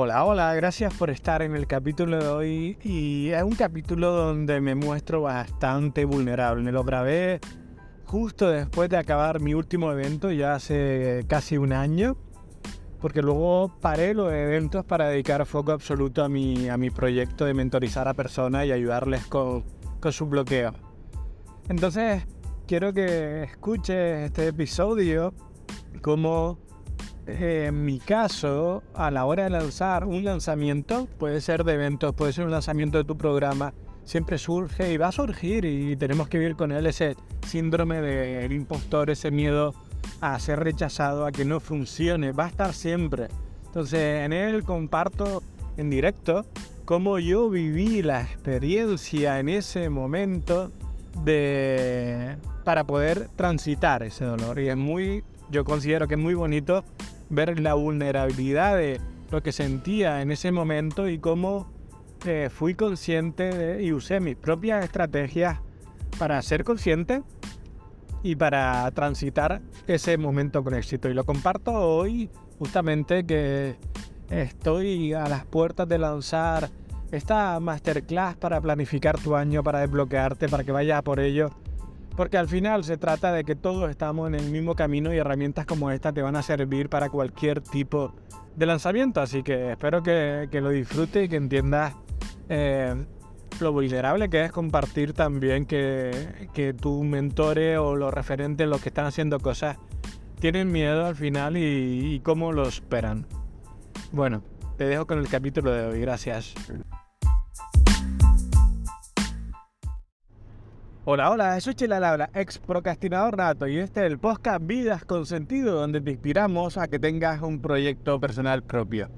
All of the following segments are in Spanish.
Hola, hola, gracias por estar en el capítulo de hoy y es un capítulo donde me muestro bastante vulnerable. Lo grabé justo después de acabar mi último evento, ya hace casi un año, porque luego paré los eventos para dedicar foco absoluto a mi, a mi proyecto de mentorizar a personas y ayudarles con, con su bloqueo. Entonces, quiero que escuches este episodio como en mi caso, a la hora de lanzar un lanzamiento, puede ser de eventos, puede ser un lanzamiento de tu programa, siempre surge y va a surgir y tenemos que vivir con él ese síndrome del impostor, ese miedo a ser rechazado, a que no funcione, va a estar siempre. Entonces en él comparto en directo cómo yo viví la experiencia en ese momento de para poder transitar ese dolor y es muy yo considero que es muy bonito ver la vulnerabilidad de lo que sentía en ese momento y cómo eh, fui consciente y usé mis propias estrategias para ser consciente y para transitar ese momento con éxito. Y lo comparto hoy justamente que estoy a las puertas de lanzar esta masterclass para planificar tu año, para desbloquearte, para que vayas por ello porque al final se trata de que todos estamos en el mismo camino y herramientas como esta te van a servir para cualquier tipo de lanzamiento. Así que espero que, lo disfrutes y que entiendas eh, lo vulnerable que es compartir también que, que tu mentores o los referentes, los que están haciendo cosas, tienen miedo al final y, y cómo lo esperan. Bueno, te dejo con el capítulo de hoy. Gracias. Hola, hola, soy Chela Labra, ex procrastinador nato, y este es el podcast Vidas con Sentido, donde te inspiramos a que tengas un proyecto personal propio.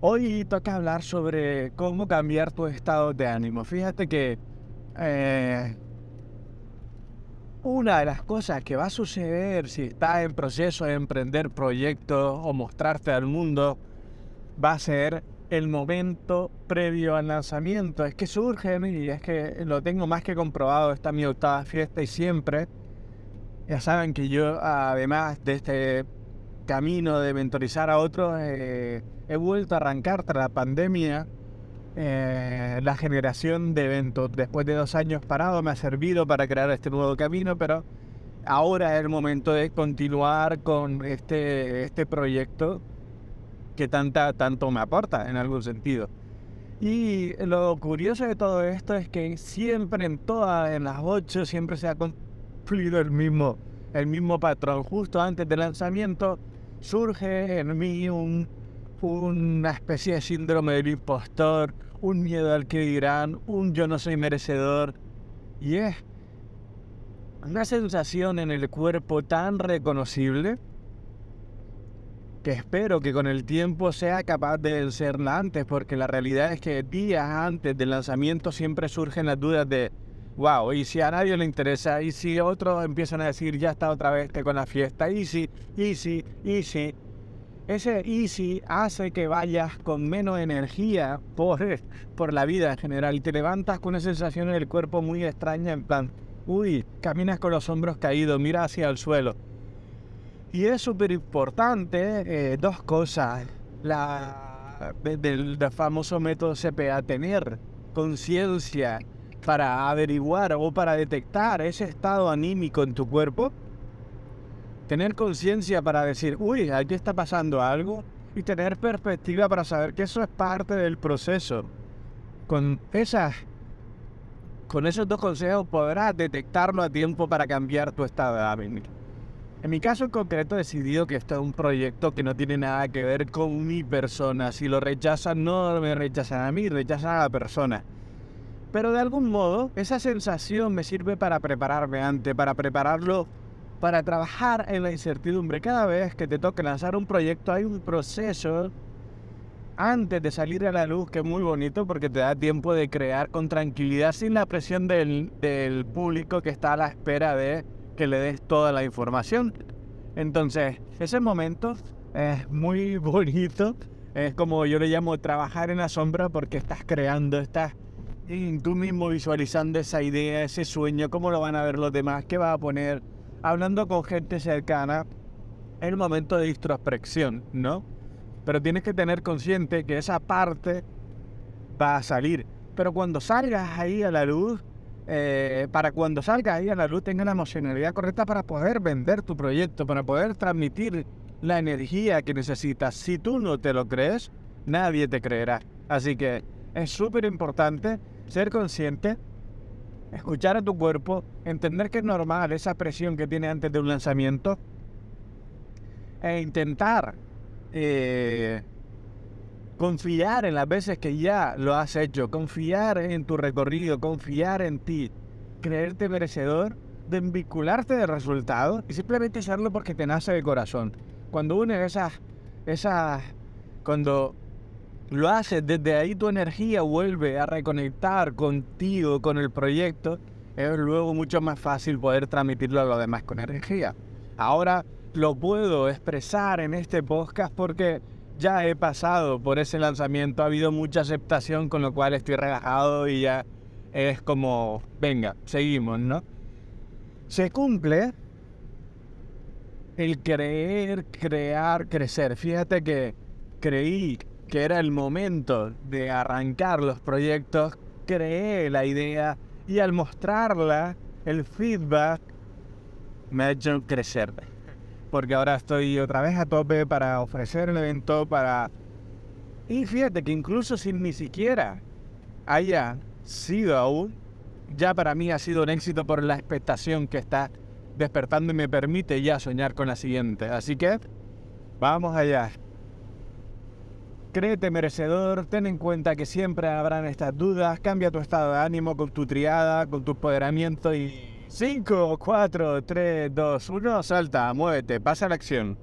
Hoy toca hablar sobre cómo cambiar tu estado de ánimo. Fíjate que eh, una de las cosas que va a suceder si estás en proceso de emprender proyectos o mostrarte al mundo va a ser el momento previo al lanzamiento. Es que surgen y es que lo tengo más que comprobado. Esta mi octava fiesta y siempre. Ya saben que yo, además de este camino de mentorizar a otros, eh, he vuelto a arrancar tras la pandemia eh, la generación de eventos. Después de dos años parado me ha servido para crear este nuevo camino, pero ahora es el momento de continuar con este, este proyecto que tanta, tanto me aporta en algún sentido. Y lo curioso de todo esto es que siempre en todas, en las ocho, siempre se ha cumplido el mismo, el mismo patrón. Justo antes del lanzamiento surge en mí un, una especie de síndrome del impostor, un miedo al que dirán, un yo no soy merecedor. Y es una sensación en el cuerpo tan reconocible espero que con el tiempo sea capaz de vencerla antes, porque la realidad es que días antes del lanzamiento siempre surgen las dudas de, wow, y si a nadie le interesa, y si otros empiezan a decir, ya está otra vez que con la fiesta, y si, y si, y si. Ese easy hace que vayas con menos energía por, por la vida en general y te levantas con una sensación en el cuerpo muy extraña, en plan, uy, caminas con los hombros caídos, mira hacia el suelo y es súper importante eh, dos cosas. La, del, famoso método CPA, tener conciencia para averiguar o para detectar ese estado anímico en tu cuerpo. Tener conciencia para decir, uy, aquí está pasando algo. Y tener perspectiva para saber que eso es parte del proceso. Con esas con esos dos consejos podrás detectarlo a tiempo para cambiar tu estado de ánimo. En mi caso en concreto he decidido que esto es un proyecto que no tiene nada que ver con mi persona. Si lo rechazan, no me rechazan a mí, rechazan a la persona. Pero de algún modo, esa sensación me sirve para prepararme antes, para prepararlo, para trabajar en la incertidumbre. Cada vez que te toque lanzar un proyecto hay un proceso antes de salir a la luz que es muy bonito porque te da tiempo de crear con tranquilidad sin la presión del, del público que está a la espera de que le des toda la información. Entonces, ese momento es muy bonito. Es como yo le llamo trabajar en la sombra porque estás creando, estás tú mismo visualizando esa idea, ese sueño, cómo lo van a ver los demás, qué va a poner, hablando con gente cercana. Es el momento de introspección, ¿no? pero tienes que tener consciente que esa parte va a salir. Pero cuando salgas ahí a la luz, eh, para cuando salgas ahí a la luz tengas la emocionalidad correcta para poder vender tu proyecto, para poder transmitir la energía que necesitas. Si tú no te lo crees, nadie te creerá. Así que es súper importante ser consciente, escuchar a tu cuerpo, entender que es normal esa presión que tiene antes de un lanzamiento e intentar eh, confiar en las veces que ya lo has hecho, confiar en tu recorrido, confiar en ti, creerte merecedor de vincularte de resultados y simplemente hacerlo porque te nace de corazón. Cuando unes esas, esas, cuando lo haces desde ahí tu energía vuelve a reconectar contigo, con el proyecto, es luego mucho más fácil poder transmitirlo a los demás con energía. Ahora lo puedo expresar en este podcast porque ya he pasado por ese lanzamiento, ha habido mucha aceptación, con lo cual estoy relajado y ya es como, venga, seguimos, ¿no? Se cumple el creer, crear, crecer. Fíjate que creí que era el momento de arrancar los proyectos, creé la idea y al mostrarla, el feedback me ha hecho crecer porque ahora estoy otra vez a tope para ofrecer el evento, para... Y fíjate que incluso sin ni siquiera haya sido aún, ya para mí ha sido un éxito por la expectación que está despertando y me permite ya soñar con la siguiente. Así que, vamos allá. Créete merecedor, ten en cuenta que siempre habrán estas dudas, cambia tu estado de ánimo con tu triada, con tu empoderamiento y 5, 4, 3, 2, 1, salta, muévete, pasa la acción.